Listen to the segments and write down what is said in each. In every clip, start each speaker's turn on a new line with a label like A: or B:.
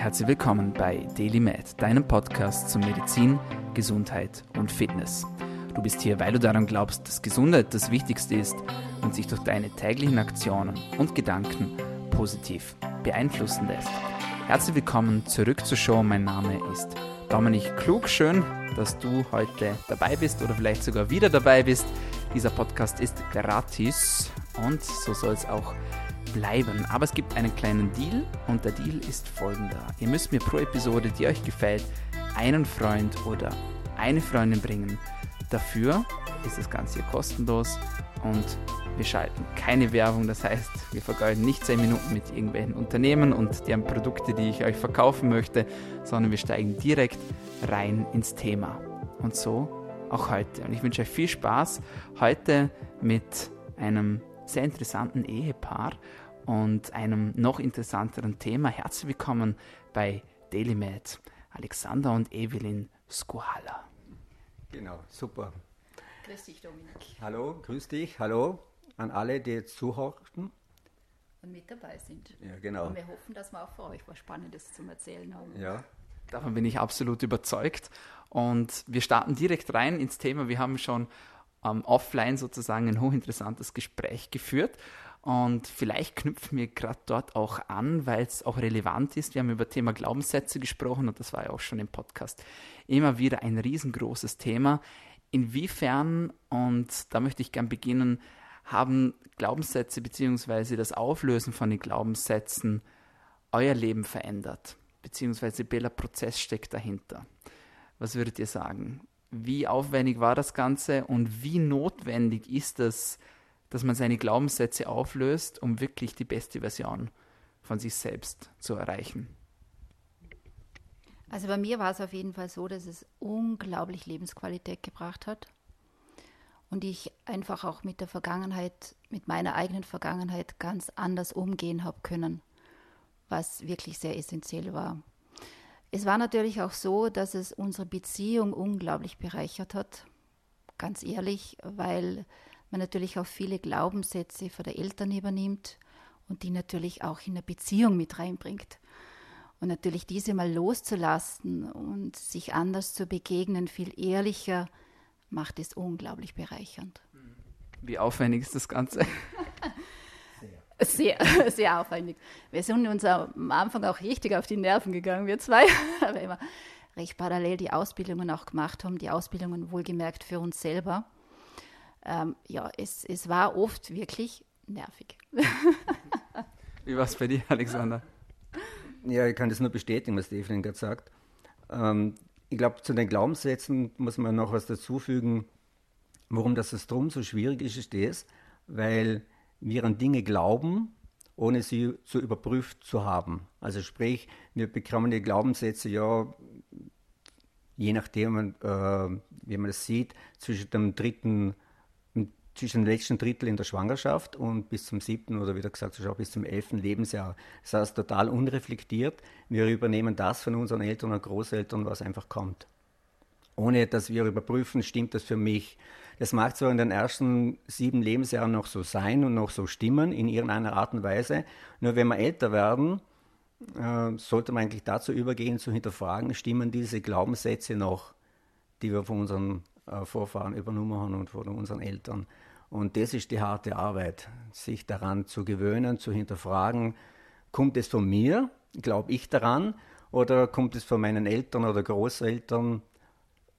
A: Herzlich willkommen bei DailyMed, deinem Podcast zu Medizin, Gesundheit und Fitness. Du bist hier, weil du daran glaubst, dass Gesundheit das Wichtigste ist und sich durch deine täglichen Aktionen und Gedanken positiv beeinflussen lässt. Herzlich willkommen zurück zur Show. Mein Name ist Dominik Klug. Schön, dass du heute dabei bist oder vielleicht sogar wieder dabei bist. Dieser Podcast ist gratis und so soll es auch bleiben. Aber es gibt einen kleinen Deal und der Deal ist folgender. Ihr müsst mir pro Episode, die euch gefällt, einen Freund oder eine Freundin bringen. Dafür ist das Ganze hier kostenlos und wir schalten keine Werbung. Das heißt, wir vergeuden nicht 10 Minuten mit irgendwelchen Unternehmen und deren Produkte, die ich euch verkaufen möchte, sondern wir steigen direkt rein ins Thema. Und so auch heute. Und ich wünsche euch viel Spaß heute mit einem sehr interessanten Ehepaar und einem noch interessanteren Thema. Herzlich willkommen bei DailyMed, Alexander und Evelyn Skuhala.
B: Genau, super.
C: Grüß dich, Dominik.
B: Hallo, grüß dich, hallo an alle, die jetzt zuhören.
C: Und mit dabei sind.
B: Ja, genau.
C: Und wir hoffen, dass wir auch für euch was Spannendes zum Erzählen haben.
B: Ja.
A: Davon bin ich absolut überzeugt. Und wir starten direkt rein ins Thema. Wir haben schon ähm, offline sozusagen ein hochinteressantes Gespräch geführt. Und vielleicht knüpfen wir gerade dort auch an, weil es auch relevant ist. Wir haben über Thema Glaubenssätze gesprochen und das war ja auch schon im Podcast immer wieder ein riesengroßes Thema. Inwiefern, und da möchte ich gern beginnen, haben Glaubenssätze bzw. das Auflösen von den Glaubenssätzen euer Leben verändert? Beziehungsweise welcher Prozess steckt dahinter? Was würdet ihr sagen? Wie aufwendig war das Ganze und wie notwendig ist es, dass man seine Glaubenssätze auflöst, um wirklich die beste Version von sich selbst zu erreichen?
C: Also bei mir war es auf jeden Fall so, dass es unglaublich Lebensqualität gebracht hat. Und ich einfach auch mit der Vergangenheit, mit meiner eigenen Vergangenheit ganz anders umgehen habe können, was wirklich sehr essentiell war. Es war natürlich auch so, dass es unsere Beziehung unglaublich bereichert hat, ganz ehrlich, weil man natürlich auch viele Glaubenssätze von der Eltern übernimmt und die natürlich auch in eine Beziehung mit reinbringt. Und natürlich diese mal loszulassen und sich anders zu begegnen, viel ehrlicher, macht es unglaublich bereichernd.
A: Wie aufwendig ist das Ganze?
C: Sehr, sehr aufwendig. Wir sind uns am Anfang auch richtig auf die Nerven gegangen, wir zwei, weil wir immer recht parallel die Ausbildungen auch gemacht haben, die Ausbildungen wohlgemerkt für uns selber. Ähm, ja, es, es war oft wirklich nervig.
A: Wie war es bei dir, Alexander?
B: Ja, ich kann das nur bestätigen, was Evelyn gerade sagt. Ähm, ich glaube, zu den Glaubenssätzen muss man noch was dazufügen, warum das drum so schwierig ist, ist das, weil wir an Dinge glauben, ohne sie zu überprüft zu haben. Also sprich, wir bekommen die Glaubenssätze ja, je nachdem, äh, wie man das sieht, zwischen dem dritten, zwischen dem letzten Drittel in der Schwangerschaft und bis zum siebten oder wie gesagt schon bis zum elften Lebensjahr. Das heißt, total unreflektiert. Wir übernehmen das von unseren Eltern und Großeltern, was einfach kommt. Ohne dass wir überprüfen, stimmt das für mich. Das mag zwar in den ersten sieben Lebensjahren noch so sein und noch so stimmen, in irgendeiner Art und Weise, nur wenn wir älter werden, äh, sollte man eigentlich dazu übergehen, zu hinterfragen, stimmen diese Glaubenssätze noch, die wir von unseren äh, Vorfahren übernommen haben und von unseren Eltern. Und das ist die harte Arbeit, sich daran zu gewöhnen, zu hinterfragen, kommt es von mir, glaube ich daran, oder kommt es von meinen Eltern oder Großeltern,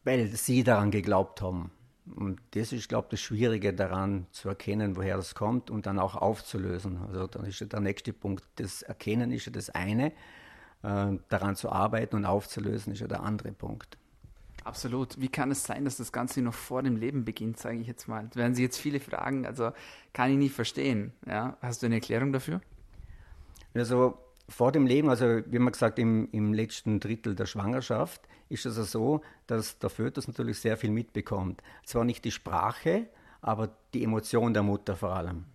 B: weil sie daran geglaubt haben. Und das ist, glaube ich, das Schwierige daran zu erkennen, woher das kommt und dann auch aufzulösen. Also dann ist ja der nächste Punkt. Das Erkennen ist ja das eine, äh, daran zu arbeiten und aufzulösen ist ja der andere Punkt.
A: Absolut. Wie kann es sein, dass das Ganze noch vor dem Leben beginnt, sage ich jetzt mal? Da werden Sie jetzt viele fragen, also kann ich nicht verstehen. Ja? Hast du eine Erklärung dafür?
B: Also vor dem Leben, also wie man gesagt, im, im letzten Drittel der Schwangerschaft, ist es also so, dass der Fötus natürlich sehr viel mitbekommt. Zwar nicht die Sprache, aber die Emotion der Mutter vor allem.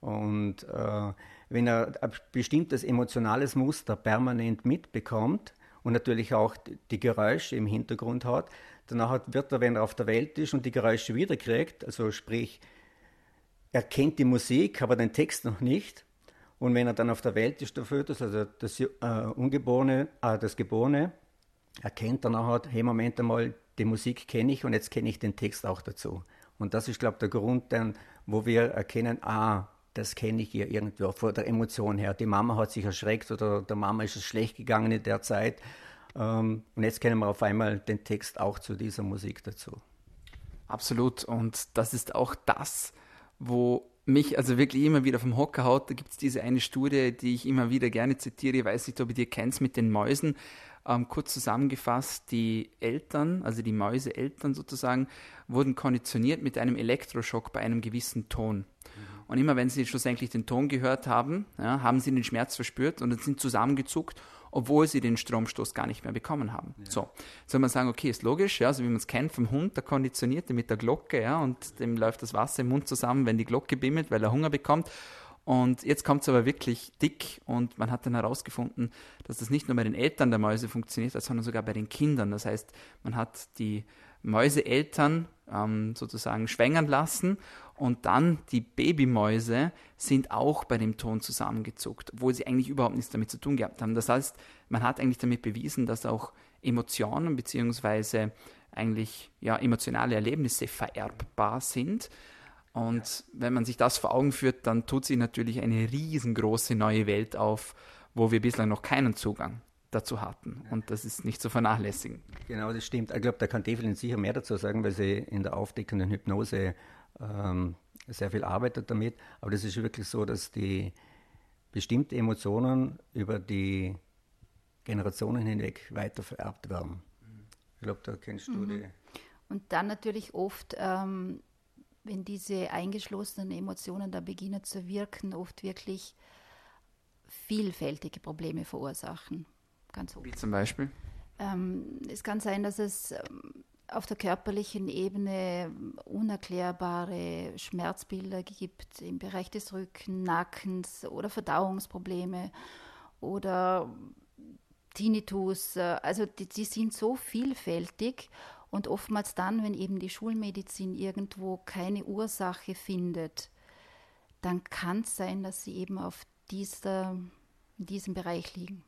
B: Und äh, wenn er ein bestimmtes emotionales Muster permanent mitbekommt und natürlich auch die Geräusche im Hintergrund hat, danach wird er, wenn er auf der Welt ist und die Geräusche wiederkriegt, also sprich, er kennt die Musik, aber den Text noch nicht, Und wenn er dann auf der Welt ist, der Fötus, also das äh, Ungeborene, äh, das Geborene, erkennt dann auch, hey, Moment einmal, die Musik kenne ich und jetzt kenne ich den Text auch dazu. Und das ist, glaube ich, der Grund, dann, wo wir erkennen, ah, das kenne ich hier irgendwo von der Emotion her. Die Mama hat sich erschreckt oder der Mama ist es schlecht gegangen in der Zeit. Ähm, und jetzt kennen wir auf einmal den Text auch zu dieser Musik dazu.
A: Absolut. Und das ist auch das, wo mich also wirklich immer wieder vom Hocker haut. Da gibt es diese eine Studie, die ich immer wieder gerne zitiere. Ich weiß nicht, ob ihr die kennt mit den Mäusen. Ähm, kurz zusammengefasst, die Eltern, also die Mäuseeltern sozusagen, wurden konditioniert mit einem Elektroschock bei einem gewissen Ton. Mhm. Und immer wenn sie schlussendlich den Ton gehört haben, ja, haben sie den Schmerz verspürt und sind zusammengezuckt, obwohl sie den Stromstoß gar nicht mehr bekommen haben. Ja. So, soll man sagen, okay, ist logisch, ja, so wie man es kennt vom Hund, der Konditionierte mit der Glocke, ja, und dem läuft das Wasser im Mund zusammen, wenn die Glocke bimmelt, weil er Hunger bekommt. Und jetzt kommt es aber wirklich dick und man hat dann herausgefunden, dass das nicht nur bei den Eltern der Mäuse funktioniert, sondern sogar bei den Kindern. Das heißt, man hat die Mäuseeltern ähm, sozusagen schwängern lassen und dann die Babymäuse sind auch bei dem Ton zusammengezuckt, obwohl sie eigentlich überhaupt nichts damit zu tun gehabt haben. Das heißt, man hat eigentlich damit bewiesen, dass auch Emotionen bzw. eigentlich ja, emotionale Erlebnisse vererbbar sind und wenn man sich das vor Augen führt, dann tut sich natürlich eine riesengroße neue Welt auf, wo wir bislang noch keinen Zugang dazu hatten. Und das ist nicht zu vernachlässigen.
B: Genau, das stimmt. Ich glaube, da kann Develin sicher mehr dazu sagen, weil sie in der aufdeckenden Hypnose ähm, sehr viel arbeitet damit. Aber das ist wirklich so, dass die bestimmte Emotionen über die Generationen hinweg weiter vererbt werden. Ich glaube, da kennst du mhm. die.
C: Und dann natürlich oft ähm, wenn diese eingeschlossenen Emotionen da beginnen zu wirken, oft wirklich vielfältige Probleme verursachen.
A: Ganz oft. Wie zum Beispiel?
C: Ähm, es kann sein, dass es ähm, auf der körperlichen Ebene unerklärbare Schmerzbilder gibt im Bereich des Rücken, Nackens oder Verdauungsprobleme oder Tinnitus. Also die, die sind so vielfältig und oftmals dann, wenn eben die Schulmedizin irgendwo keine Ursache findet, dann kann es sein, dass sie eben auf dieser, in diesem Bereich liegen.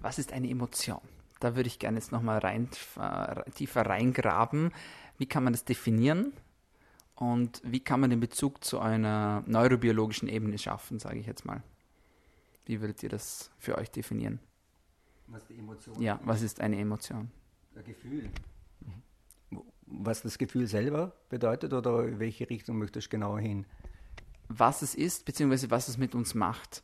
A: Was ist eine Emotion? Da würde ich gerne jetzt nochmal rein, äh, tiefer reingraben. Wie kann man das definieren? Und wie kann man den Bezug zu einer neurobiologischen Ebene schaffen, sage ich jetzt mal? Wie würdet ihr das für euch definieren?
B: Was die Emotion?
A: Ja, was ist eine Emotion?
B: Ein Gefühl was das Gefühl selber bedeutet oder in welche Richtung möchtest du genauer hin?
A: Was es ist, beziehungsweise was es mit uns macht.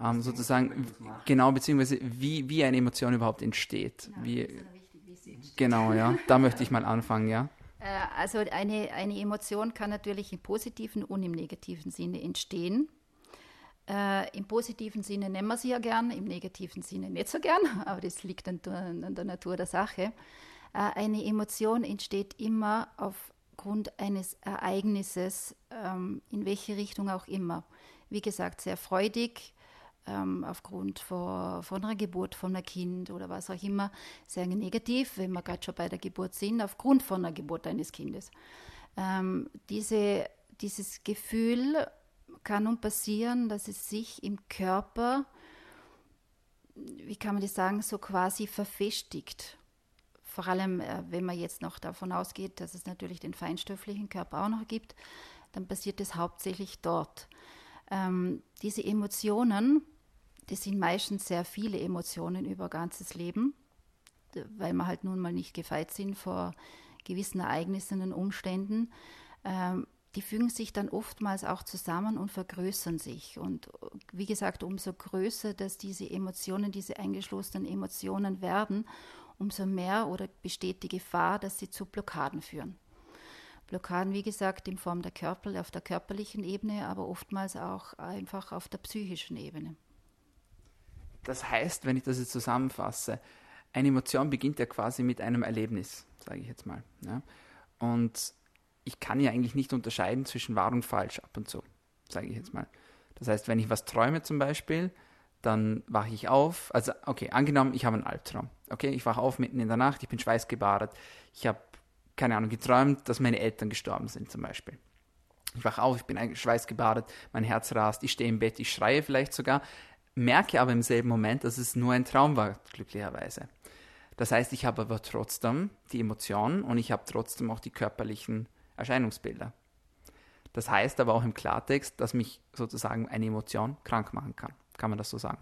A: Ähm, sozusagen, genau, beziehungsweise wie, wie eine Emotion überhaupt entsteht. Ja, wie, wichtig, wie sie entsteht. Genau, ja, da möchte ich mal anfangen, ja.
C: Äh, also eine, eine Emotion kann natürlich im positiven und im negativen Sinne entstehen. Äh, Im positiven Sinne nennen wir sie ja gern, im negativen Sinne nicht so gern, aber das liegt an, an der Natur der Sache. Äh, eine Emotion entsteht immer aufgrund eines Ereignisses, ähm, in welche Richtung auch immer. Wie gesagt, sehr freudig, ähm, aufgrund von, von einer Geburt von einem Kind oder was auch immer, sehr negativ, wenn wir gerade schon bei der Geburt sind, aufgrund von einer Geburt eines Kindes. Ähm, diese, dieses Gefühl kann nun passieren, dass es sich im Körper, wie kann man das sagen, so quasi verfestigt vor allem, äh, wenn man jetzt noch davon ausgeht, dass es natürlich den feinstofflichen Körper auch noch gibt, dann passiert es hauptsächlich dort. Ähm, diese Emotionen, das sind meistens sehr viele Emotionen über ganzes Leben, weil wir halt nun mal nicht gefeit sind vor gewissen Ereignissen und Umständen. Ähm, die fügen sich dann oftmals auch zusammen und vergrößern sich. Und wie gesagt, umso größer, dass diese Emotionen, diese eingeschlossenen Emotionen werden, umso mehr oder besteht die Gefahr, dass sie zu Blockaden führen. Blockaden, wie gesagt, in Form der Körper, auf der körperlichen Ebene, aber oftmals auch einfach auf der psychischen Ebene.
A: Das heißt, wenn ich das jetzt zusammenfasse, eine Emotion beginnt ja quasi mit einem Erlebnis, sage ich jetzt mal. Ja? Und ich kann ja eigentlich nicht unterscheiden zwischen wahr und falsch ab und zu, sage ich jetzt mal. Das heißt, wenn ich was träume zum Beispiel, dann wache ich auf. Also, okay, angenommen, ich habe einen Albtraum. Okay, ich wache auf mitten in der Nacht, ich bin schweißgebadet. Ich habe, keine Ahnung, geträumt, dass meine Eltern gestorben sind zum Beispiel. Ich wache auf, ich bin schweißgebadet, mein Herz rast, ich stehe im Bett, ich schreie vielleicht sogar, merke aber im selben Moment, dass es nur ein Traum war, glücklicherweise. Das heißt, ich habe aber trotzdem die Emotionen und ich habe trotzdem auch die körperlichen Erscheinungsbilder. Das heißt aber auch im Klartext, dass mich sozusagen eine Emotion krank machen kann. Kann man das so sagen?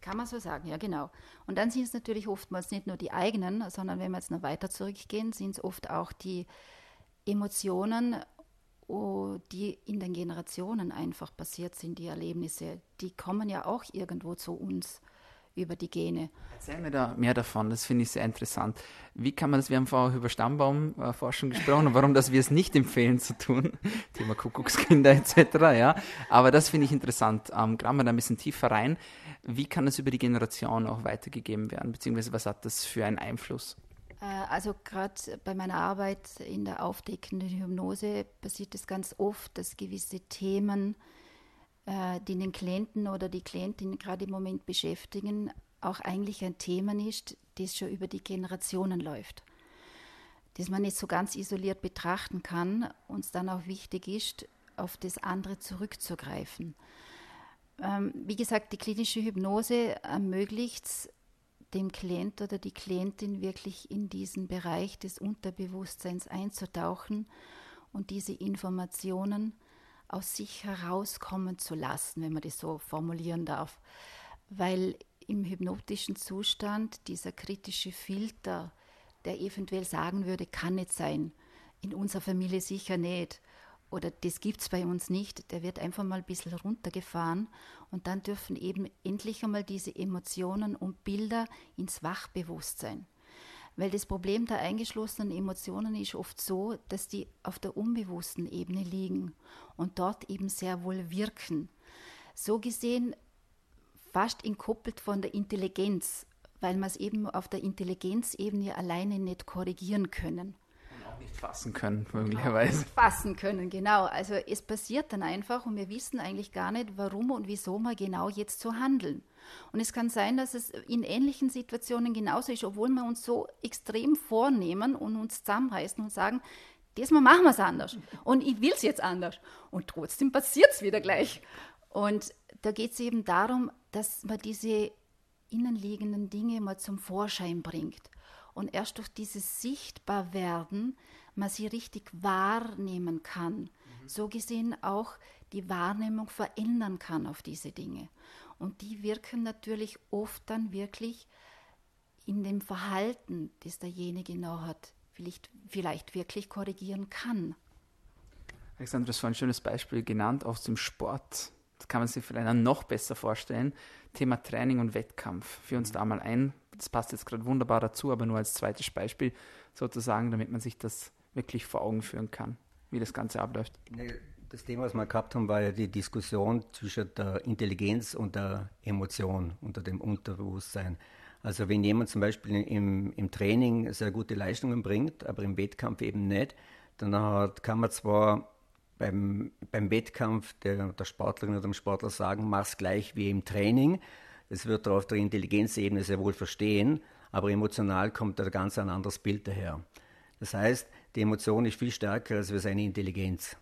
C: Kann man so sagen, ja genau. Und dann sind es natürlich oftmals nicht nur die eigenen, sondern wenn wir jetzt noch weiter zurückgehen, sind es oft auch die Emotionen, die in den Generationen einfach passiert sind, die Erlebnisse, die kommen ja auch irgendwo zu uns über die Gene.
A: Erzähl mir da mehr davon, das finde ich sehr interessant. Wie kann man das, wir haben vorher über Stammbaumforschung gesprochen und warum das wir es nicht empfehlen zu tun, Thema Kuckuckskinder etc., ja, aber das finde ich interessant. Ähm, graben wir da ein bisschen tiefer rein. Wie kann das über die Generation auch weitergegeben werden, beziehungsweise was hat das für einen Einfluss?
C: Äh, also gerade bei meiner Arbeit in der aufdeckenden Hypnose passiert es ganz oft, dass gewisse Themen äh, die den Klienten oder die Klientin gerade im Moment beschäftigen, auch eigentlich ein Thema ist, das schon über die Generationen läuft. Das man nicht so ganz isoliert betrachten kann und es dann auch wichtig ist, auf das andere zurückzugreifen. Ähm, wie gesagt, die klinische Hypnose ermöglicht es dem Klient oder die Klientin wirklich in diesen Bereich des Unterbewusstseins einzutauchen und diese Informationen aus sich herauskommen zu lassen, wenn man das so formulieren darf. Weil im hypnotischen Zustand dieser kritische Filter, der eventuell sagen würde, kann nicht sein, in unserer Familie sicher nicht oder das gibt es bei uns nicht, der wird einfach mal ein bisschen runtergefahren und dann dürfen eben endlich einmal diese Emotionen und Bilder ins Wachbewusstsein. Weil das Problem der eingeschlossenen Emotionen ist oft so, dass die auf der unbewussten Ebene liegen und dort eben sehr wohl wirken. So gesehen fast entkoppelt von der Intelligenz, weil man es eben auf der Intelligenzebene alleine nicht korrigieren können
A: nicht fassen können, möglicherweise.
C: Fassen können, genau. Also es passiert dann einfach und wir wissen eigentlich gar nicht, warum und wieso wir genau jetzt so handeln. Und es kann sein, dass es in ähnlichen Situationen genauso ist, obwohl wir uns so extrem vornehmen und uns zusammenreißen und sagen, diesmal machen wir es anders. Und ich will es jetzt anders. Und trotzdem passiert es wieder gleich. Und da geht es eben darum, dass man diese innenliegenden Dinge mal zum Vorschein bringt. Und erst durch dieses Sichtbarwerden man sie richtig wahrnehmen kann. Mhm. So gesehen auch die Wahrnehmung verändern kann auf diese Dinge. Und die wirken natürlich oft dann wirklich in dem Verhalten, das derjenige genau hat, vielleicht, vielleicht wirklich korrigieren kann.
A: Alexander, das war ein schönes Beispiel genannt aus dem Sport. Das kann man sich vielleicht noch besser vorstellen. Thema Training und Wettkampf. Führ uns da mal ein. Das passt jetzt gerade wunderbar dazu, aber nur als zweites Beispiel sozusagen, damit man sich das wirklich vor Augen führen kann, wie das Ganze abläuft.
B: Das Thema, was wir gehabt haben, war ja die Diskussion zwischen der Intelligenz und der Emotion unter dem Unterbewusstsein. Also wenn jemand zum Beispiel im, im Training sehr gute Leistungen bringt, aber im Wettkampf eben nicht, dann hat, kann man zwar beim, beim Wettkampf der, der Sportlerin oder dem Sportler sagen, mach's gleich wie im Training. Das wird auf der Intelligenzebene sehr wohl verstehen, aber emotional kommt da ganz ein anderes Bild daher. Das heißt, die Emotion ist viel stärker als seine Intelligenz.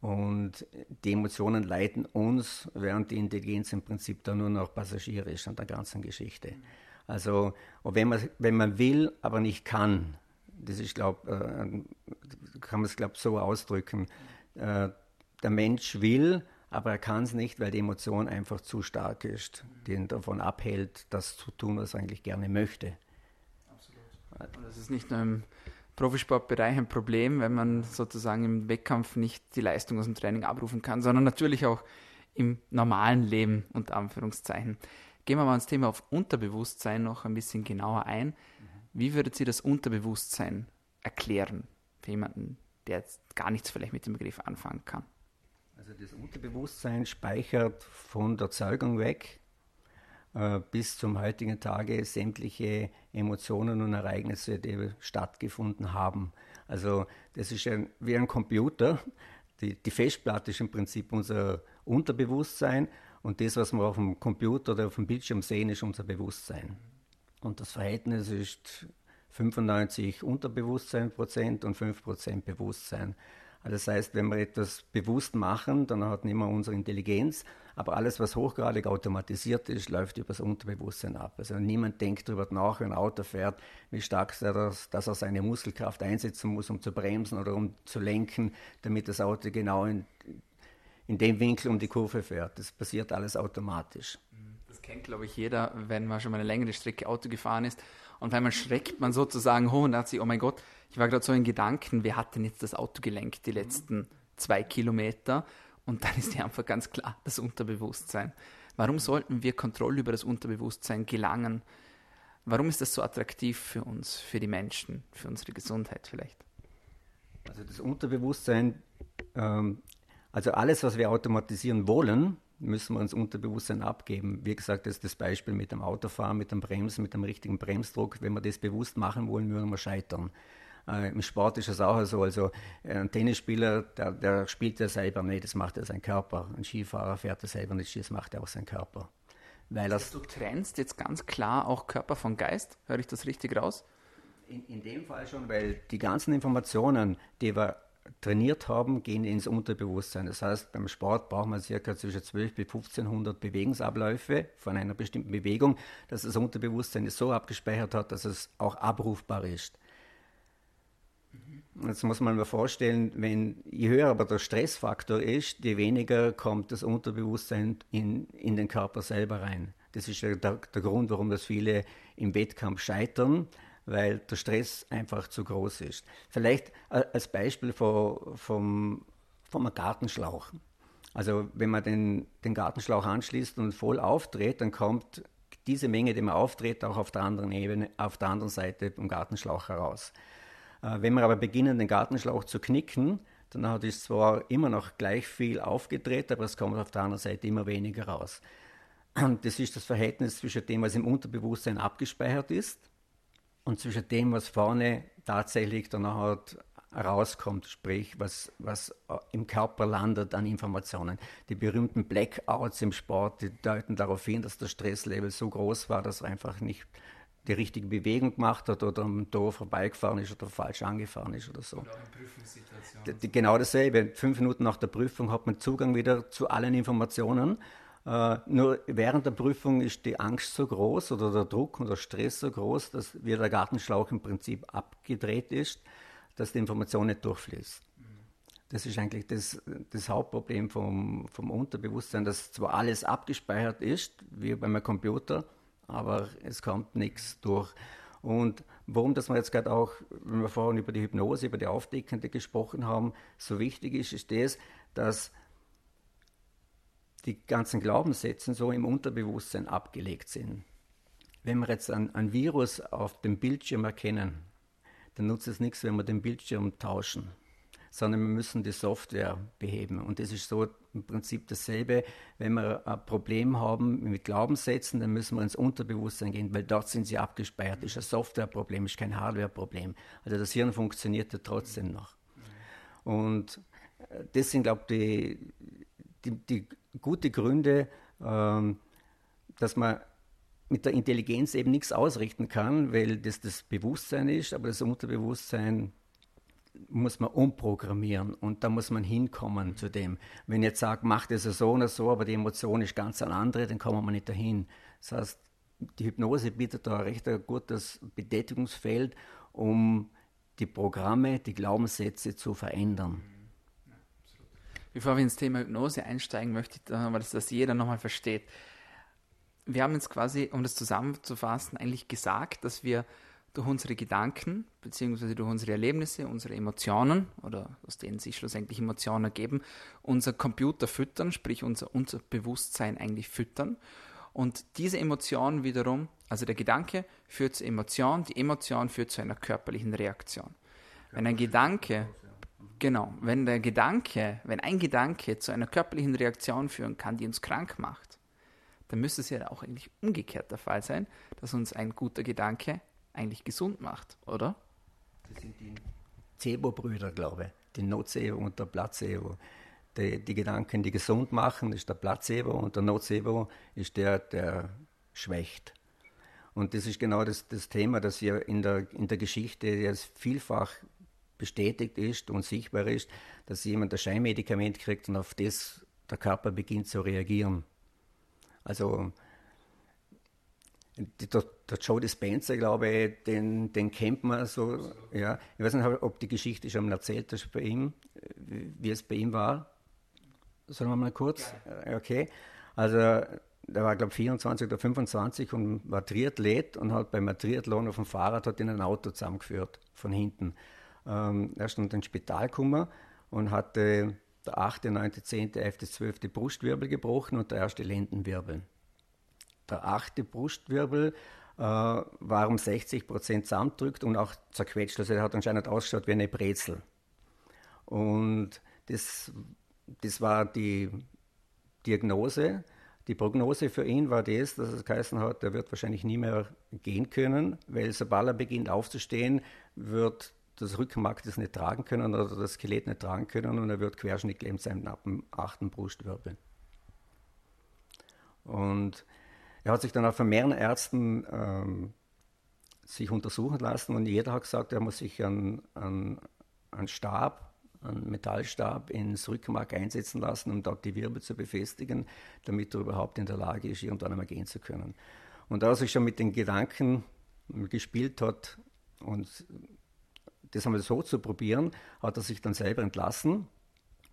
B: Und die Emotionen leiten uns, während die Intelligenz im Prinzip dann nur noch Passagier ist an der ganzen Geschichte. Also, wenn man, wenn man will, aber nicht kann, das ist, glaube äh, kann man es, glaube so ausdrücken. Äh, der Mensch will, aber er kann es nicht, weil die Emotion einfach zu stark ist, die ihn davon abhält, das zu tun, was er eigentlich gerne möchte.
A: Absolut. Und das ist nicht nur im Profisportbereich ein Problem, wenn man sozusagen im Wettkampf nicht die Leistung aus dem Training abrufen kann, sondern natürlich auch im normalen Leben, unter Anführungszeichen. Gehen wir mal ins Thema auf Unterbewusstsein noch ein bisschen genauer ein. Wie würdet Sie das Unterbewusstsein erklären für jemanden, der jetzt gar nichts vielleicht mit dem Begriff anfangen kann?
B: Also das Unterbewusstsein speichert von der Zeugung weg äh, bis zum heutigen Tage sämtliche Emotionen und Ereignisse, die stattgefunden haben. Also das ist ein, wie ein Computer. Die, die Festplatte ist im Prinzip unser Unterbewusstsein und das, was wir auf dem Computer oder auf dem Bildschirm sehen, ist unser Bewusstsein. Und das Verhältnis ist 95 Unterbewusstsein Prozent und 5 Prozent Bewusstsein. Also das heißt, wenn wir etwas bewusst machen, dann hat nicht mehr unsere Intelligenz, aber alles, was hochgradig automatisiert ist, läuft über das Unterbewusstsein ab. Also niemand denkt darüber nach, wenn ein Auto fährt, wie stark er das, dass er seine Muskelkraft einsetzen muss, um zu bremsen oder um zu lenken, damit das Auto genau in, in dem Winkel um die Kurve fährt. Das passiert alles automatisch.
A: Das kennt, glaube ich, jeder, wenn man schon mal eine längere Strecke Auto gefahren ist. Und wenn man schreckt man sozusagen hoch und hat sich, oh mein Gott, ich war gerade so in Gedanken, wer hat denn jetzt das Auto gelenkt die letzten zwei Kilometer? Und dann ist ja einfach ganz klar das Unterbewusstsein. Warum sollten wir Kontrolle über das Unterbewusstsein gelangen? Warum ist das so attraktiv für uns, für die Menschen, für unsere Gesundheit vielleicht?
B: Also das Unterbewusstsein, ähm, also alles, was wir automatisieren wollen, müssen wir ins Unterbewusstsein abgeben. Wie gesagt, das ist das Beispiel mit dem Autofahren, mit dem Bremsen, mit dem richtigen Bremsdruck. Wenn wir das bewusst machen wollen, würden wir scheitern. Äh, Im Sport ist es auch so. Also äh, ein Tennisspieler, der, der spielt ja selber nicht, das macht ja sein Körper. Ein Skifahrer fährt ja selber nicht, das macht ja auch sein Körper.
A: Weil das du trennst jetzt ganz klar auch Körper von Geist. Höre ich das richtig raus?
B: In, in dem Fall schon, weil die ganzen Informationen, die wir trainiert haben, gehen ins Unterbewusstsein. Das heißt, beim Sport braucht man circa zwischen 12 bis 1500 Bewegungsabläufe von einer bestimmten Bewegung, dass das Unterbewusstsein es so abgespeichert hat, dass es auch abrufbar ist. Jetzt muss man mir vorstellen, wenn, je höher aber der Stressfaktor ist, je weniger kommt das Unterbewusstsein in, in den Körper selber rein. Das ist der, der Grund, warum das viele im Wettkampf scheitern, weil der Stress einfach zu groß ist. Vielleicht als Beispiel von, vom, vom Gartenschlauch. Also wenn man den, den Gartenschlauch anschließt und voll aufdreht, dann kommt diese Menge, die man aufdreht, auch auf der anderen Ebene, auf der anderen Seite vom Gartenschlauch heraus. Äh, wenn wir aber beginnen, den Gartenschlauch zu knicken, dann hat es zwar immer noch gleich viel aufgedreht, aber es kommt auf der anderen Seite immer weniger raus. Das ist das Verhältnis zwischen dem, was im Unterbewusstsein abgespeichert ist und zwischen dem, was vorne tatsächlich danach rauskommt, sprich, was, was im Körper landet an Informationen. Die berühmten Blackouts im Sport, die deuten darauf hin, dass das Stresslevel so groß war, dass er einfach nicht die richtige Bewegung gemacht hat oder am Tor vorbeigefahren ist oder falsch angefahren ist oder so. Oder in Prüfungssituationen. Genau dasselbe. Fünf Minuten nach der Prüfung hat man Zugang wieder zu allen Informationen. Uh, nur während der Prüfung ist die Angst so groß oder der Druck und der Stress so groß, dass wie der Gartenschlauch im Prinzip abgedreht ist, dass die Information nicht durchfließt. Das ist eigentlich das, das Hauptproblem vom, vom Unterbewusstsein, dass zwar alles abgespeichert ist, wie beim Computer, aber es kommt nichts durch. Und warum das wir jetzt gerade auch, wenn wir vorhin über die Hypnose, über die Aufdeckende gesprochen haben, so wichtig ist, ist das, dass die ganzen Glaubenssätze so im Unterbewusstsein abgelegt sind. Wenn wir jetzt ein, ein Virus auf dem Bildschirm erkennen, dann nutzt es nichts, wenn wir den Bildschirm tauschen sondern wir müssen die Software beheben. Und das ist so im Prinzip dasselbe. Wenn wir ein Problem haben mit Glaubenssätzen, dann müssen wir ins Unterbewusstsein gehen, weil dort sind sie abgespeichert. Das ist ein Softwareproblem, ist kein Hardwareproblem. Also das Hirn funktioniert ja trotzdem noch. Und äh, das sind, glaube ich, die, die, die gute Gründe, ähm, dass man mit der Intelligenz eben nichts ausrichten kann, weil das das Bewusstsein ist, aber das Unterbewusstsein muss man umprogrammieren und da muss man hinkommen zu dem. Wenn ich jetzt sage, mach das so oder so, aber die Emotion ist ganz eine andere, dann kommen wir nicht dahin. Das heißt, die Hypnose bietet da ein recht gutes Betätigungsfeld, um die Programme, die Glaubenssätze zu verändern.
A: Bevor wir ins Thema Hypnose einsteigen, möchte ich, weil das, dass jeder nochmal versteht. Wir haben jetzt quasi, um das zusammenzufassen, eigentlich gesagt, dass wir durch unsere Gedanken beziehungsweise durch unsere Erlebnisse, unsere Emotionen oder aus denen sich schlussendlich Emotionen ergeben, unser Computer füttern, sprich unser, unser Bewusstsein eigentlich füttern. Und diese Emotion wiederum, also der Gedanke führt zur Emotion, die Emotion führt zu einer körperlichen Reaktion. Wenn ein Gedanke, genau, wenn der Gedanke, wenn ein Gedanke zu einer körperlichen Reaktion führen kann, die uns krank macht, dann müsste es ja auch eigentlich umgekehrt der Fall sein, dass uns ein guter Gedanke eigentlich gesund macht, oder?
B: Das sind die Cebo-Brüder, glaube ich. Die Nocebo und der Placebo. Die, die, Gedanken, die gesund machen, ist der Placebo und der Nocebo ist der, der schwächt. Und das ist genau das, das Thema, das ja in der, in der Geschichte jetzt vielfach bestätigt ist und sichtbar ist, dass jemand ein Scheinmedikament kriegt und auf das der Körper beginnt zu reagieren. Also der, der Joe Dispenza, glaube ich, den, den kennt man so. Ja. Ich weiß nicht, ob die Geschichte schon mal erzählt hast bei ihm, wie es bei ihm war. Sollen wir mal kurz? Ja. Okay. Also, der war, glaube ich, 24 oder 25 und war Triathlet und hat beim Triathlon auf dem Fahrrad hat ihn ein Auto zusammengeführt, von hinten. Ähm, er stand ins Spital gekommen und hatte der 8., 9., 10., 11., 12. Brustwirbel gebrochen und der erste Lendenwirbel. Der achte Brustwirbel äh, war um 60 Prozent zusammendrückt und auch zerquetscht. Also er hat anscheinend ausgeschaut wie eine Brezel. Und das, das war die Diagnose. Die Prognose für ihn war das, dass es geheißen hat, er wird wahrscheinlich nie mehr gehen können, weil sobald er beginnt aufzustehen, wird das Rückenmark das nicht tragen können oder das Skelett nicht tragen können und er wird querschnittgelähmt sein ab dem achten Brustwirbel. Und er hat sich dann auch von mehreren Ärzten ähm, sich untersuchen lassen und jeder hat gesagt, er muss sich einen, einen, einen Stab, einen Metallstab ins Rückenmark einsetzen lassen, um dort die Wirbel zu befestigen, damit er überhaupt in der Lage ist, irgendwann einmal gehen zu können. Und da er sich schon mit den Gedanken gespielt hat und das einmal so zu probieren, hat er sich dann selber entlassen,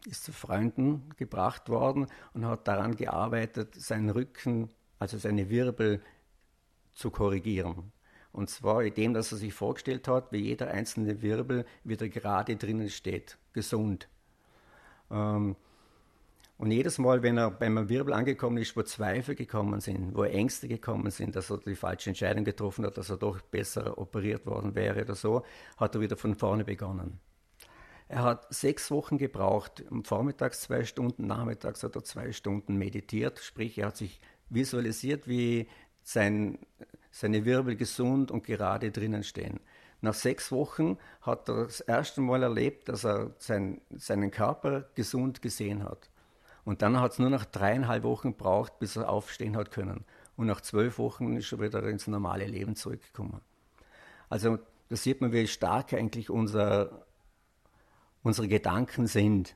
B: ist zu Freunden gebracht worden und hat daran gearbeitet, seinen Rücken also seine Wirbel zu korrigieren. Und zwar indem, dass er sich vorgestellt hat, wie jeder einzelne Wirbel wieder gerade drinnen steht, gesund. Ähm, und jedes Mal, wenn er beim Wirbel angekommen ist, wo Zweifel gekommen sind, wo Ängste gekommen sind, dass er die falsche Entscheidung getroffen hat, dass er doch besser operiert worden wäre oder so, hat er wieder von vorne begonnen. Er hat sechs Wochen gebraucht, vormittags zwei Stunden, nachmittags hat er zwei Stunden meditiert, sprich er hat sich visualisiert, wie sein, seine Wirbel gesund und gerade drinnen stehen. Nach sechs Wochen hat er das erste Mal erlebt, dass er sein, seinen Körper gesund gesehen hat. Und dann hat es nur noch dreieinhalb Wochen gebraucht, bis er aufstehen hat können. Und nach zwölf Wochen ist er wieder ins normale Leben zurückgekommen. Also da sieht man, wie stark eigentlich unser, unsere Gedanken sind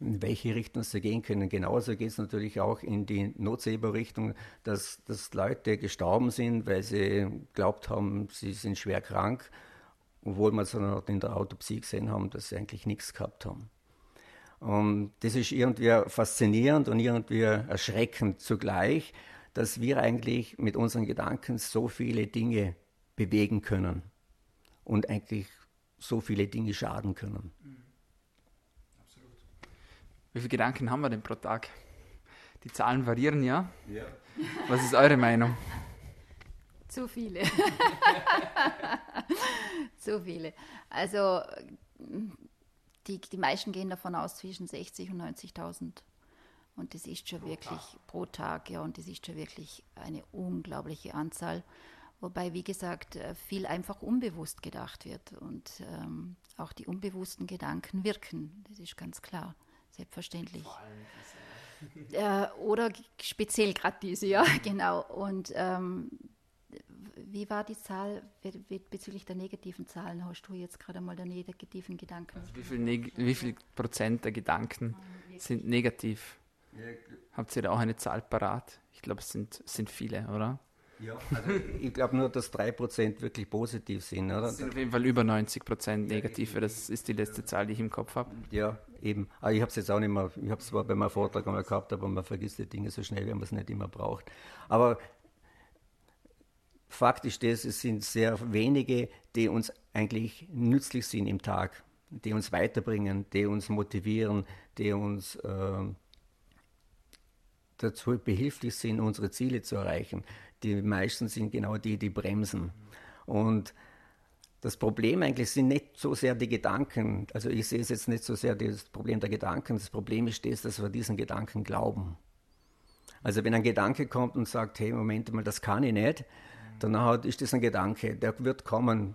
B: in welche Richtung sie gehen können. Genauso geht es natürlich auch in die Nocebo-Richtung, dass, dass Leute gestorben sind, weil sie glaubt haben, sie sind schwer krank, obwohl wir es dann in der Autopsie gesehen haben, dass sie eigentlich nichts gehabt haben. Und das ist irgendwie faszinierend und irgendwie erschreckend zugleich, dass wir eigentlich mit unseren Gedanken so viele Dinge bewegen können und eigentlich so viele Dinge schaden können. Mhm.
A: Wie viele Gedanken haben wir denn pro Tag? Die Zahlen variieren ja. ja. Was ist eure Meinung?
C: Zu viele. Zu viele. Also die, die meisten gehen davon aus zwischen 60 und 90.000. Und das ist schon pro wirklich Tag. pro Tag, ja, und das ist schon wirklich eine unglaubliche Anzahl. Wobei, wie gesagt, viel einfach unbewusst gedacht wird. Und ähm, auch die unbewussten Gedanken wirken, das ist ganz klar selbstverständlich. Äh, oder speziell gerade diese, ja, genau. Und ähm, wie war die Zahl bezüglich der negativen Zahlen? Hast du jetzt gerade mal der negativen Gedanken?
A: Also wie, viel wie viel Prozent der Gedanken sind negativ? Habt ihr da auch eine Zahl parat? Ich glaube, es sind, sind viele, oder?
B: Ja, also ich glaube nur, dass 3% wirklich positiv sind. Oder?
A: Das sind auf jeden Fall über 90% negative, das ist die letzte Zahl, die ich im Kopf habe.
B: Ja, eben. Aber ich habe es jetzt auch nicht mehr, ich habe es zwar bei meinem Vortrag einmal gehabt, aber man vergisst die Dinge so schnell, wenn man es nicht immer braucht. Aber Fakt ist das, es sind sehr wenige, die uns eigentlich nützlich sind im Tag, die uns weiterbringen, die uns motivieren, die uns äh, dazu behilflich sind, unsere Ziele zu erreichen die meisten sind genau die, die bremsen. Und das Problem eigentlich sind nicht so sehr die Gedanken, also ich sehe es jetzt nicht so sehr das Problem der Gedanken, das Problem ist das, dass wir diesen Gedanken glauben. Also wenn ein Gedanke kommt und sagt, hey, Moment mal, das kann ich nicht, dann ist das ein Gedanke, der wird kommen.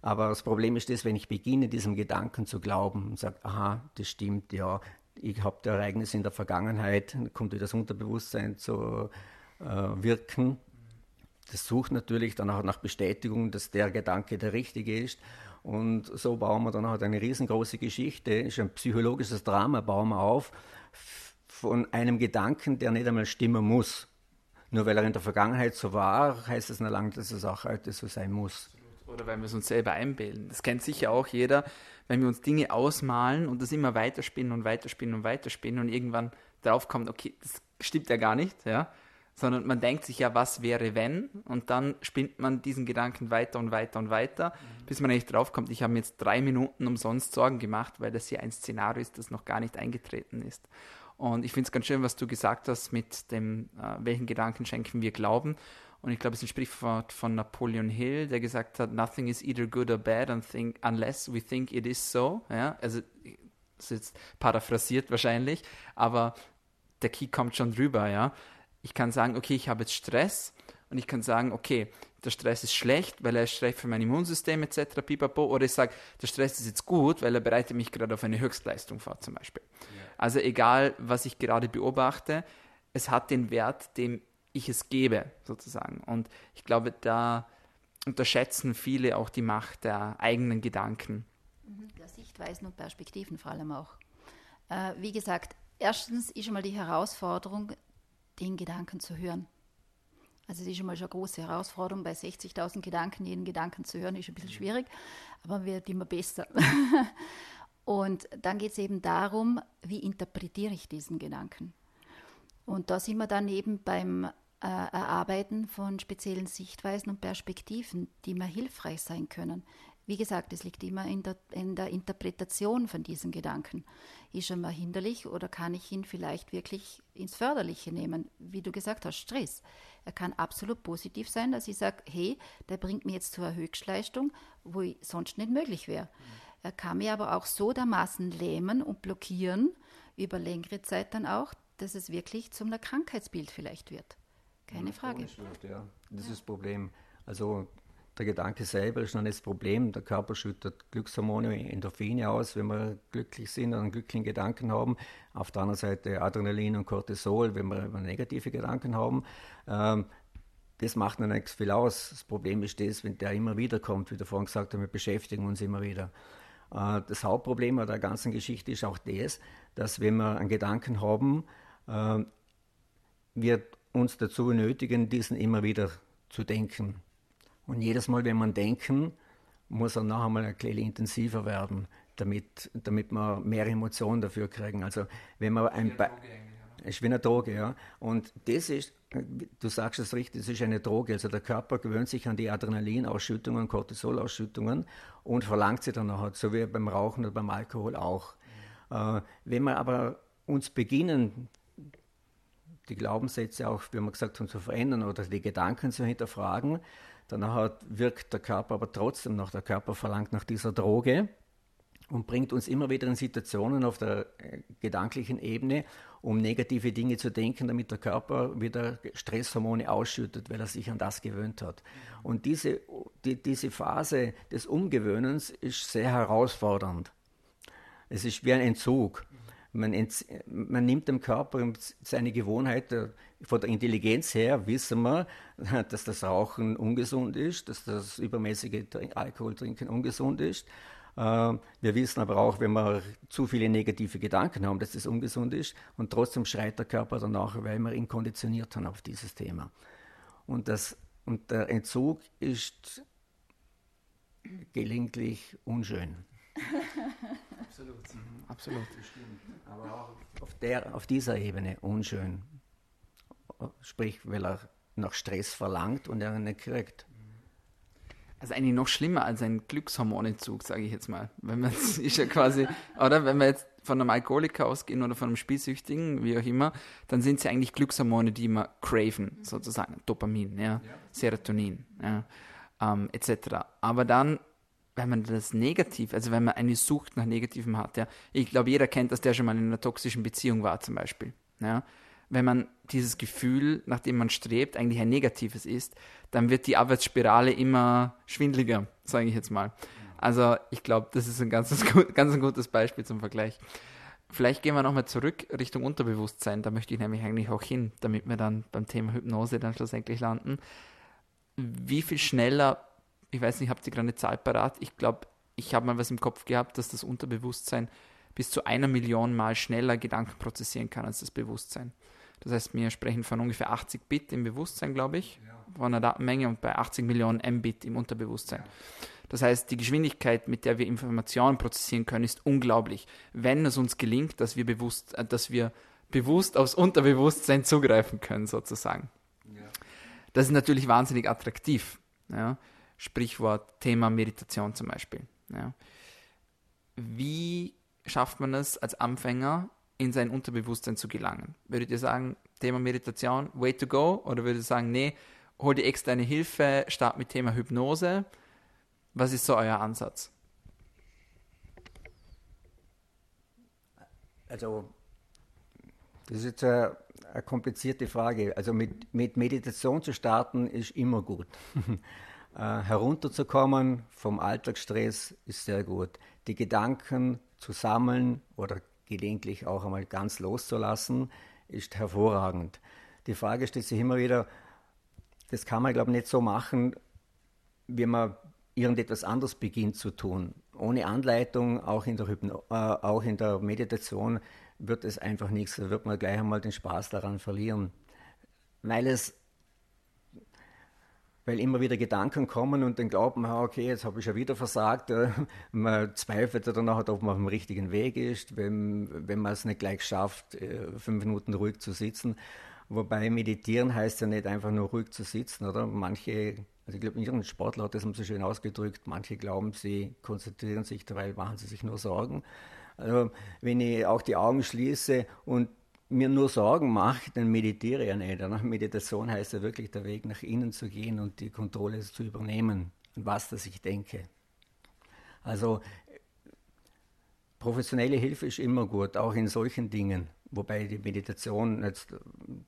B: Aber das Problem ist das, wenn ich beginne, diesem Gedanken zu glauben und sage, aha, das stimmt, ja, ich habe Ereignisse in der Vergangenheit, kommt das Unterbewusstsein zu äh, wirken das sucht natürlich dann auch nach Bestätigung, dass der Gedanke der richtige ist. Und so bauen wir dann halt eine riesengroße Geschichte, ist ein psychologisches Drama, bauen wir auf von einem Gedanken, der nicht einmal stimmen muss. Nur weil er in der Vergangenheit so war, heißt es nicht lange, dass es auch heute so sein muss.
A: Oder weil wir es uns selber einbilden. Das kennt sicher auch jeder, wenn wir uns Dinge ausmalen und das immer weiterspinnen und weiterspinnen und weiterspinnen und irgendwann drauf kommt, okay, das stimmt ja gar nicht, ja. Sondern man denkt sich ja, was wäre wenn? Und dann spinnt man diesen Gedanken weiter und weiter und weiter, mhm. bis man eigentlich draufkommt, ich habe mir jetzt drei Minuten umsonst Sorgen gemacht, weil das hier ein Szenario ist, das noch gar nicht eingetreten ist. Und ich finde es ganz schön, was du gesagt hast mit dem, äh, welchen Gedanken schenken wir Glauben. Und ich glaube, es ist ein Sprichwort von Napoleon Hill, der gesagt hat, nothing is either good or bad unless we think it is so. Ja? Also, das ist jetzt paraphrasiert wahrscheinlich, aber der Key kommt schon drüber. Ja? Ich kann sagen, okay, ich habe jetzt Stress und ich kann sagen, okay, der Stress ist schlecht, weil er ist schlecht für mein Immunsystem etc. Pipapo. Oder ich sage, der Stress ist jetzt gut, weil er bereitet mich gerade auf eine Höchstleistung vor zum Beispiel. Ja. Also egal, was ich gerade beobachte, es hat den Wert, dem ich es gebe, sozusagen. Und ich glaube, da unterschätzen viele auch die Macht der eigenen Gedanken.
C: Mhm, der Sichtweisen und Perspektiven vor allem auch. Äh, wie gesagt, erstens ist schon mal die Herausforderung, den Gedanken zu hören. Also es ist schon mal schon eine große Herausforderung, bei 60.000 Gedanken jeden Gedanken zu hören, ist ein bisschen mhm. schwierig, aber wird immer besser. und dann geht es eben darum, wie interpretiere ich diesen Gedanken. Und da sind wir dann eben beim äh, Erarbeiten von speziellen Sichtweisen und Perspektiven, die mir hilfreich sein können. Wie gesagt, es liegt immer in der, in der Interpretation von diesen Gedanken. Ist er mal hinderlich oder kann ich ihn vielleicht wirklich ins Förderliche nehmen? Wie du gesagt hast, Stress. Er kann absolut positiv sein, dass ich sage, hey, der bringt mir jetzt zu einer Höchstleistung, wo ich sonst nicht möglich wäre. Er kann mir aber auch so dermaßen lähmen und blockieren, über längere Zeit dann auch, dass es wirklich zum Krankheitsbild vielleicht wird. Keine Frage.
B: Wird, ja. Das ist das Problem. Also der Gedanke selber ist noch nicht das Problem. Der Körper schüttet Glückshormone, Endorphine aus, wenn wir glücklich sind und einen glücklichen Gedanken haben. Auf der anderen Seite Adrenalin und Cortisol, wenn wir negative Gedanken haben. Ähm, das macht noch nichts viel aus. Das Problem ist das, wenn der immer wieder kommt, wie du vorhin gesagt hast, wir beschäftigen uns immer wieder. Äh, das Hauptproblem der ganzen Geschichte ist auch das, dass wenn wir einen Gedanken haben, äh, wir uns dazu nötigen, diesen immer wieder zu denken. Und jedes Mal, wenn man denken, muss er noch einmal ein bisschen intensiver werden, damit, damit wir mehr Emotionen dafür kriegen. Also wenn man ein Droge ist wie eine Droge, ja. Und das ist, du sagst es richtig, das ist eine Droge. Also der Körper gewöhnt sich an die Adrenalinausschüttungen, Cortisolausschüttungen und verlangt sie dann nachher, so wie beim Rauchen oder beim Alkohol auch. Mhm. Äh, wenn wir aber uns beginnen, die Glaubenssätze auch, wie wir gesagt haben, zu verändern oder die Gedanken zu hinterfragen, Danach wirkt der Körper aber trotzdem noch, der Körper verlangt nach dieser Droge und bringt uns immer wieder in Situationen auf der äh, gedanklichen Ebene, um negative Dinge zu denken, damit der Körper wieder Stresshormone ausschüttet, weil er sich an das gewöhnt hat. Und diese, die, diese Phase des Umgewöhnens ist sehr herausfordernd. Es ist wie ein Entzug. Man, man, nimmt dem Körper seine Gewohnheit, von der Intelligenz her wissen wir, dass das Rauchen ungesund ist, dass das übermäßige Alkoholtrinken ungesund ist. Äh, wir wissen aber auch, wenn wir zu viele negative Gedanken haben, dass das ungesund ist und trotzdem schreit der Körper danach, weil wir ihn konditioniert haben auf dieses Thema. Und, das, und der Entzug ist gelegentlich unschön.
A: absolut. Mhm, absolut.
B: Aber auch auf, der, auf dieser Ebene unschön. Sprich, weil er nach Stress verlangt und er ihn nicht kriegt.
A: Also eigentlich noch schlimmer als ein Glückshormonentzug, sage ich jetzt mal. Wenn man ist ja quasi, oder wenn wir jetzt von einem Alkoholiker ausgehen oder von einem Spielsüchtigen, wie auch immer, dann sind es ja eigentlich Glückshormone, die immer craven, sozusagen. Dopamin, ja, ja. Serotonin, ja, ähm, etc. Aber dann wenn man das negativ, also wenn man eine Sucht nach Negativem hat, ja, ich glaube, jeder kennt das, der schon mal in einer toxischen Beziehung war zum Beispiel, ja, wenn man dieses Gefühl, nach dem man strebt, eigentlich ein negatives ist, dann wird die Abwärtsspirale immer schwindliger, sage ich jetzt mal. Also ich glaube, das ist ein ganz, ganz ein gutes Beispiel zum Vergleich. Vielleicht gehen wir nochmal zurück Richtung Unterbewusstsein, da möchte ich nämlich eigentlich auch hin, damit wir dann beim Thema Hypnose dann schlussendlich landen. Wie viel schneller ich weiß nicht, habt ihr gerade eine Zahl parat? Ich glaube, ich habe mal was im Kopf gehabt, dass das Unterbewusstsein bis zu einer Million Mal schneller Gedanken prozessieren kann als das Bewusstsein. Das heißt, wir sprechen von ungefähr 80 Bit im Bewusstsein, glaube ich, ja. von einer Datenmenge und bei 80 Millionen Mbit im Unterbewusstsein. Ja. Das heißt, die Geschwindigkeit, mit der wir Informationen prozessieren können, ist unglaublich. Wenn es uns gelingt, dass wir bewusst, äh, dass wir bewusst aufs Unterbewusstsein zugreifen können, sozusagen. Ja. Das ist natürlich wahnsinnig attraktiv. Ja? Sprichwort Thema Meditation zum Beispiel. Ja? Wie schafft man es als Anfänger, in sein Unterbewusstsein zu gelangen? Würdet ihr sagen, Thema Meditation, way to go? Oder würdet ihr sagen, nee, hol dir externe Hilfe, start mit Thema Hypnose? Was ist so euer Ansatz?
B: Also, das ist jetzt eine, eine komplizierte Frage. Also mit, mit Meditation zu starten ist immer gut. äh, herunterzukommen vom Alltagsstress ist sehr gut. Die Gedanken zu sammeln oder gelegentlich auch einmal ganz loszulassen, ist hervorragend. Die Frage stellt sich immer wieder, das kann man, glaube ich, nicht so machen, wie man irgendetwas anderes beginnt zu tun. Ohne Anleitung, auch in der, Hypno äh, auch in der Meditation, wird es einfach nichts. Da wird man gleich einmal den Spaß daran verlieren. Weil es weil immer wieder Gedanken kommen und dann glaubt man, okay, jetzt habe ich ja wieder versagt. Man zweifelt dann nachher, ob man auf dem richtigen Weg ist, wenn, wenn man es nicht gleich schafft, äh, fünf Minuten ruhig zu sitzen. Wobei meditieren heißt ja nicht einfach nur ruhig zu sitzen, oder? Manche, also ich glaube, irgendein Sportler hat das so schön ausgedrückt, manche glauben, sie konzentrieren sich, dabei machen sie sich nur Sorgen. Also wenn ich auch die Augen schließe und mir nur Sorgen mache, dann meditiere ich ja nicht. Meditation heißt ja wirklich, der Weg nach innen zu gehen und die Kontrolle zu übernehmen, was das ich denke. Also professionelle Hilfe ist immer gut, auch in solchen Dingen. Wobei die Meditation, jetzt,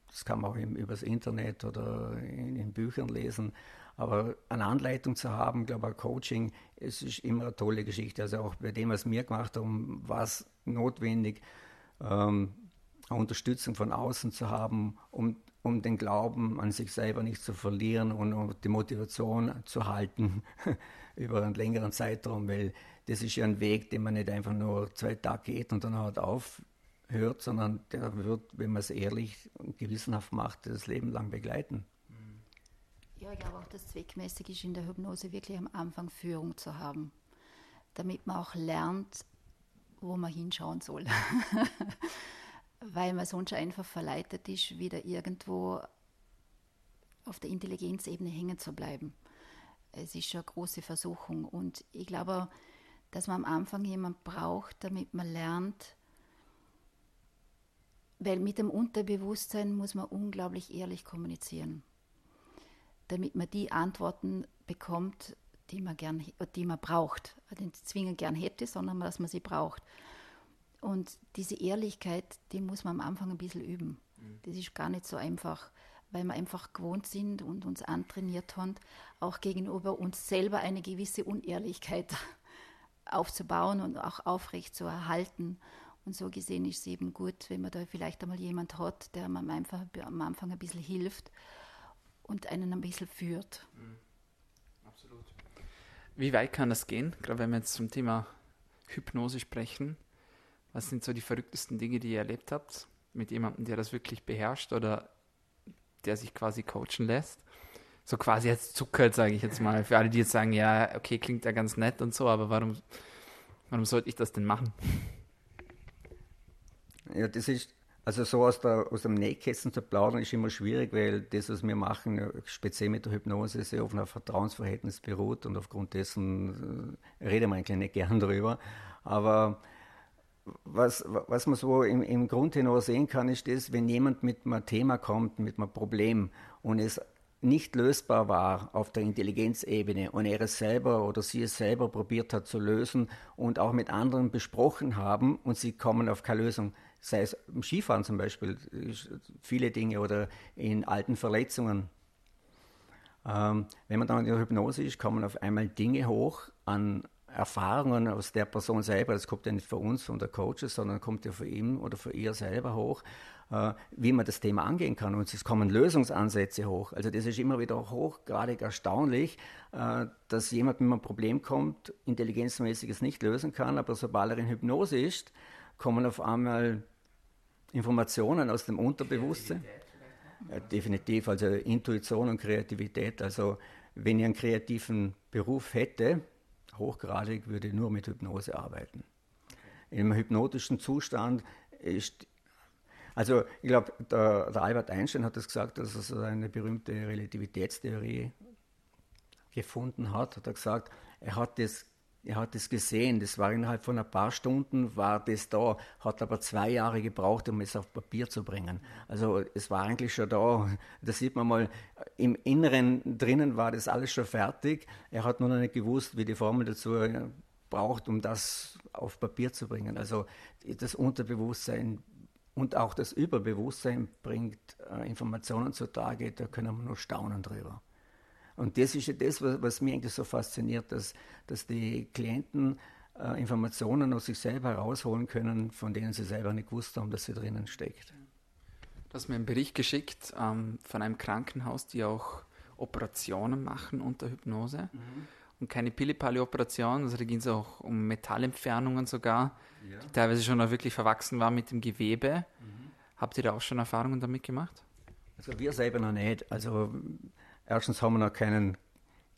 B: das kann man auch übers Internet oder in, in, Büchern lesen, aber eine Anleitung zu haben, glaube ich, Coaching, es ist immer eine tolle Geschichte. Also auch bei dem, was wir gemacht haben, war es notwendig, ähm, Unterstützung von außen zu haben, um, um den Glauben an sich selber nicht zu verlieren und um die Motivation zu halten über einen längeren Zeitraum, weil das ist ja ein Weg, den man nicht einfach nur zwei Tage geht und dann halt aufhört, sondern der wird, wenn man es ehrlich und gewissenhaft macht, das Leben lang begleiten.
C: Ja, ich glaube auch, das zweckmäßig ist in der Hypnose wirklich am Anfang Führung zu haben, damit man auch lernt, wo man hinschauen soll. weil man sonst einfach verleitet ist, wieder irgendwo auf der Intelligenzebene hängen zu bleiben. Es ist schon eine große Versuchung und ich glaube, dass man am Anfang jemand braucht, damit man lernt, weil mit dem Unterbewusstsein muss man unglaublich ehrlich kommunizieren, damit man die Antworten bekommt, die man gern, die man braucht, nicht zwingend gern hätte, sondern dass man sie braucht. Und diese Ehrlichkeit, die muss man am Anfang ein bisschen üben. Mhm. Das ist gar nicht so einfach, weil wir einfach gewohnt sind und uns antrainiert haben, auch gegenüber uns selber eine gewisse Unehrlichkeit aufzubauen und auch aufrecht zu erhalten. Und so gesehen ist es eben gut, wenn man da vielleicht einmal jemand hat, der einem einfach am Anfang ein bisschen hilft und einen ein bisschen führt. Mhm.
A: Absolut. Wie weit kann das gehen, gerade wenn wir jetzt zum Thema Hypnose sprechen? Was sind so die verrücktesten Dinge, die ihr erlebt habt mit jemandem, der das wirklich beherrscht oder der sich quasi coachen lässt? So quasi jetzt zuckert, sage ich jetzt mal. Für alle, die jetzt sagen, ja, okay, klingt ja ganz nett und so, aber warum, warum sollte ich das denn machen?
B: Ja, das ist, also so aus, der, aus dem Nähkästchen zu plaudern, ist immer schwierig, weil das, was wir machen, speziell mit der Hypnose, sehr auf einem Vertrauensverhältnis beruht und aufgrund dessen äh, reden wir eigentlich nicht gern darüber. Aber was, was man so im, im Grund hinaus sehen kann, ist das, wenn jemand mit einem Thema kommt, mit einem Problem und es nicht lösbar war auf der Intelligenzebene und er es selber oder sie es selber probiert hat zu lösen und auch mit anderen besprochen haben und sie kommen auf keine Lösung, sei es im Skifahren zum Beispiel, viele Dinge oder in alten Verletzungen. Ähm, wenn man dann in der Hypnose ist, kommen auf einmal Dinge hoch an Erfahrungen aus der Person selber, das kommt ja nicht von uns, von der Coaches, sondern kommt ja von ihm oder von ihr selber hoch, äh, wie man das Thema angehen kann. Und es kommen Lösungsansätze hoch. Also das ist immer wieder hochgradig erstaunlich, äh, dass jemand mit einem Problem kommt, intelligenzmäßig es nicht lösen kann, aber sobald er in Hypnose ist, kommen auf einmal Informationen aus dem Unterbewusstsein. Ja, definitiv, also Intuition und Kreativität. Also wenn ich einen kreativen Beruf hätte, hochgradig würde nur mit Hypnose arbeiten. Im hypnotischen Zustand ist, also ich glaube, der, der, Albert Einstein hat das gesagt, dass er so eine berühmte Relativitätstheorie gefunden hat, hat er gesagt, er hat das er hat es gesehen, das war innerhalb von ein paar Stunden, war das da, hat aber zwei Jahre gebraucht, um es auf Papier zu bringen. Also es war eigentlich schon da, da sieht man mal, im Inneren drinnen war das alles schon fertig. Er hat nur noch nicht gewusst, wie die Formel dazu äh, braucht, um das auf Papier zu bringen. Also das Unterbewusstsein und auch das Überbewusstsein bringt äh, Informationen zutage, da können wir nur staunen drüber. Und das ist ja das, was, was mich eigentlich so fasziniert, dass, dass die Klienten äh, Informationen aus sich selber herausholen können, von denen sie selber nicht gewusst haben, dass sie drinnen steckt.
A: Du hast mir einen Bericht geschickt ähm, von einem Krankenhaus, die auch Operationen machen unter Hypnose. Mhm. Und keine Pille-Palle-Operationen, also da ging es auch um Metallentfernungen sogar, ja. die teilweise schon auch wirklich verwachsen waren mit dem Gewebe. Mhm. Habt ihr da auch schon Erfahrungen damit gemacht?
B: Also wir selber noch nicht. Also Erstens haben wir noch keinen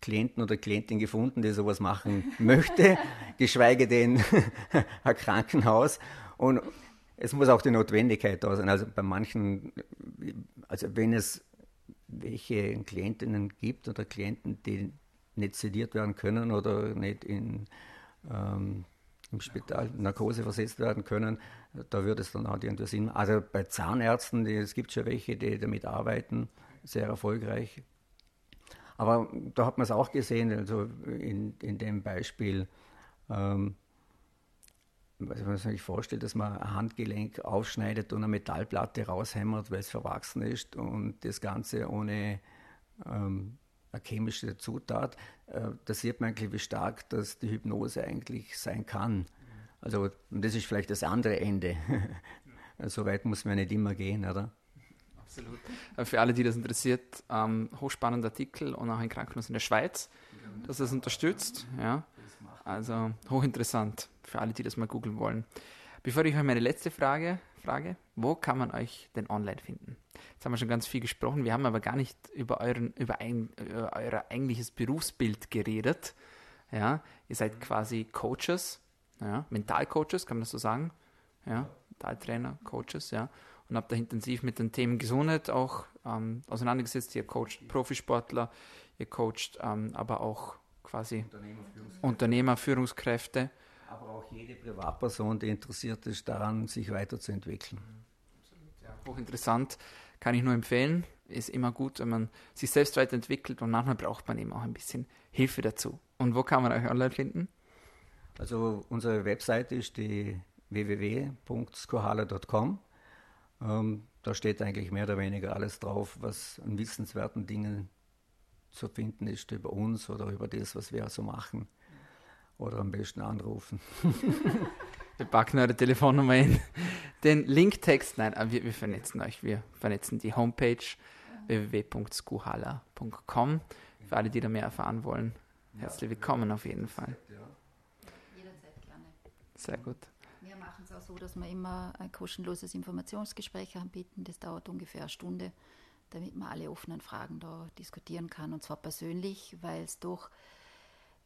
B: Klienten oder Klientin gefunden, die sowas machen möchte, geschweige denn ein Krankenhaus. Und es muss auch die Notwendigkeit da sein. Also bei manchen, also wenn es welche Klientinnen gibt oder Klienten, die nicht sediert werden können oder nicht in, ähm, im Spital Narkose versetzt werden können, da würde es dann auch irgendwie Sinn. Also bei Zahnärzten, die, es gibt schon welche, die damit arbeiten, sehr erfolgreich. Aber da hat man es auch gesehen, also in, in dem Beispiel, ähm, was man sich vorstellt, dass man ein Handgelenk aufschneidet und eine Metallplatte raushämmert, weil es verwachsen ist und das Ganze ohne ähm, eine chemische Zutat, äh, da sieht man eigentlich, wie stark das die Hypnose eigentlich sein kann. Also das ist vielleicht das andere Ende. so weit muss man nicht immer gehen, oder?
A: Absolut. Äh, für alle, die das interessiert, ähm, hochspannender Artikel und auch ein Krankenhaus in der Schweiz, das das unterstützt. Ja. Also hochinteressant für alle, die das mal googeln wollen. Bevor ich euch meine letzte Frage frage, wo kann man euch denn online finden? Jetzt haben wir schon ganz viel gesprochen, wir haben aber gar nicht über, euren, über, ein, über euer eigentliches Berufsbild geredet. Ja, ihr seid quasi Coaches, ja, Mentalcoaches, kann man das so sagen? Ja, Mentaltrainer, Coaches, ja und habe da intensiv mit den Themen Gesundheit auch ähm, auseinandergesetzt. Ihr coacht Profisportler, ihr coacht ähm, aber auch quasi Unternehmer, Führungskräfte. Unternehmer, Führungskräfte.
B: Aber auch jede Privatperson, die interessiert ist, daran sich weiterzuentwickeln.
A: Absolut, ja. Hochinteressant, kann ich nur empfehlen. Ist immer gut, wenn man sich selbst weiterentwickelt und manchmal braucht man eben auch ein bisschen Hilfe dazu. Und wo kann man euch online finden?
B: Also unsere Webseite ist die www.skohala.com ähm, da steht eigentlich mehr oder weniger alles drauf, was an wissenswerten Dingen zu finden ist über uns oder über das, was wir so machen. Oder am besten anrufen.
A: wir packen eure Telefonnummer in den Linktext. Nein, wir, wir vernetzen euch. Wir vernetzen die Homepage www.skuhala.com. Für alle, die da mehr erfahren wollen, herzlich willkommen auf jeden Fall. Jederzeit gerne. Sehr gut
C: auch so, dass wir immer ein kostenloses Informationsgespräch anbieten. Das dauert ungefähr eine Stunde, damit man alle offenen Fragen da diskutieren kann. Und zwar persönlich, weil es doch,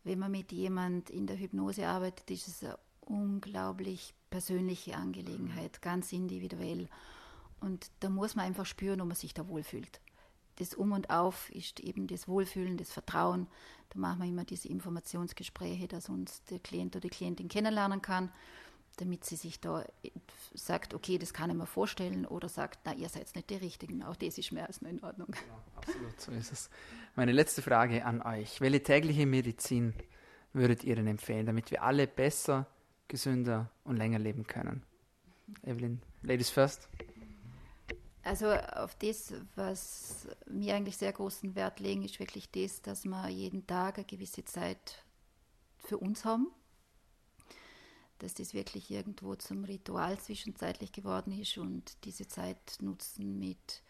C: wenn man mit jemand in der Hypnose arbeitet, ist es eine unglaublich persönliche Angelegenheit, ganz individuell. Und da muss man einfach spüren, ob man sich da wohlfühlt. Das Um und Auf ist eben das Wohlfühlen, das Vertrauen. Da machen wir immer diese Informationsgespräche, dass uns der Klient oder die Klientin kennenlernen kann damit sie sich da äh, sagt, okay, das kann ich mir vorstellen, oder sagt, na, ihr seid nicht die Richtigen. Auch das ist mehr als nur in Ordnung.
A: Genau, absolut, so ist es. Meine letzte Frage an euch. Welche tägliche Medizin würdet ihr denn empfehlen, damit wir alle besser, gesünder und länger leben können? Evelyn, Ladies first.
C: Also auf das, was mir eigentlich sehr großen Wert legen, ist wirklich das, dass wir jeden Tag eine gewisse Zeit für uns haben, dass das wirklich irgendwo zum Ritual zwischenzeitlich geworden ist und diese Zeit nutzen mit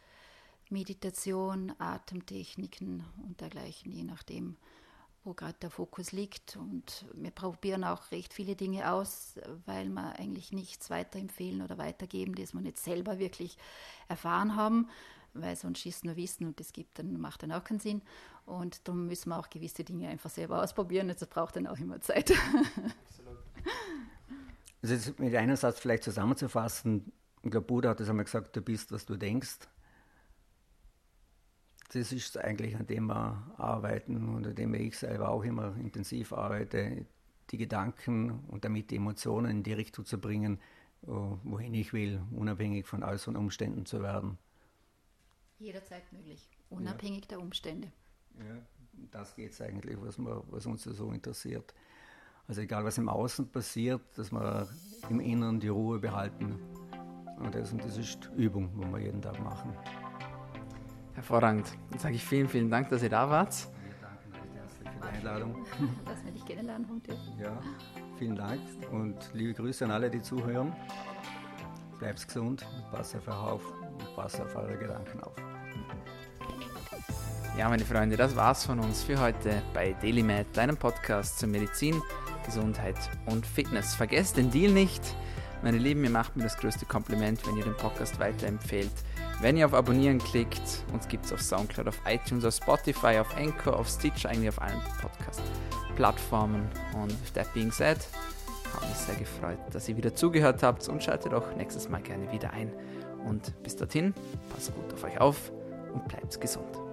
C: Meditation, Atemtechniken und dergleichen, je nachdem, wo gerade der Fokus liegt. Und wir probieren auch recht viele Dinge aus, weil wir eigentlich nichts weiterempfehlen oder weitergeben, das wir nicht selber wirklich erfahren haben, weil sonst ist nur Wissen und das gibt dann macht dann auch keinen Sinn. Und darum müssen wir auch gewisse Dinge einfach selber ausprobieren. Das braucht dann auch immer Zeit. Absolut.
B: Also jetzt mit einem Satz vielleicht zusammenzufassen, ich glaube, Buddha hat es einmal gesagt, du bist, was du denkst. Das ist eigentlich, an dem wir arbeiten und an dem ich selber auch immer intensiv arbeite, die Gedanken und damit die Emotionen in die Richtung zu bringen, wohin ich will, unabhängig von äußeren Umständen zu werden.
C: Jederzeit möglich, unabhängig ja. der Umstände.
B: Ja, das geht es eigentlich, was, man, was uns so interessiert. Also egal, was im Außen passiert, dass wir im Inneren die Ruhe behalten. Und das, und das ist Übung, die wir jeden Tag machen.
A: Hervorragend. Dann sage ich vielen, vielen Dank, dass ihr da wart.
B: Wir danken euch herzlich für die Einladung.
C: Dass wir dich kennenlernen konnten.
B: Ja, vielen Dank und liebe Grüße an alle, die zuhören. Bleibt gesund, passt auf euch auf und passt auf eure Gedanken auf.
A: Ja, meine Freunde, das war's von uns für heute bei DailyMed, deinem Podcast zur Medizin, Gesundheit und Fitness. Vergesst den Deal nicht. Meine Lieben, ihr macht mir das größte Kompliment, wenn ihr den Podcast weiterempfehlt. Wenn ihr auf Abonnieren klickt, uns gibt es auf Soundcloud, auf iTunes, auf Spotify, auf Anchor, auf Stitch, eigentlich auf allen Podcast-Plattformen. Und with that being said, habe mich sehr gefreut, dass ihr wieder zugehört habt und schaltet auch nächstes Mal gerne wieder ein. Und bis dorthin, passt gut auf euch auf und bleibt gesund.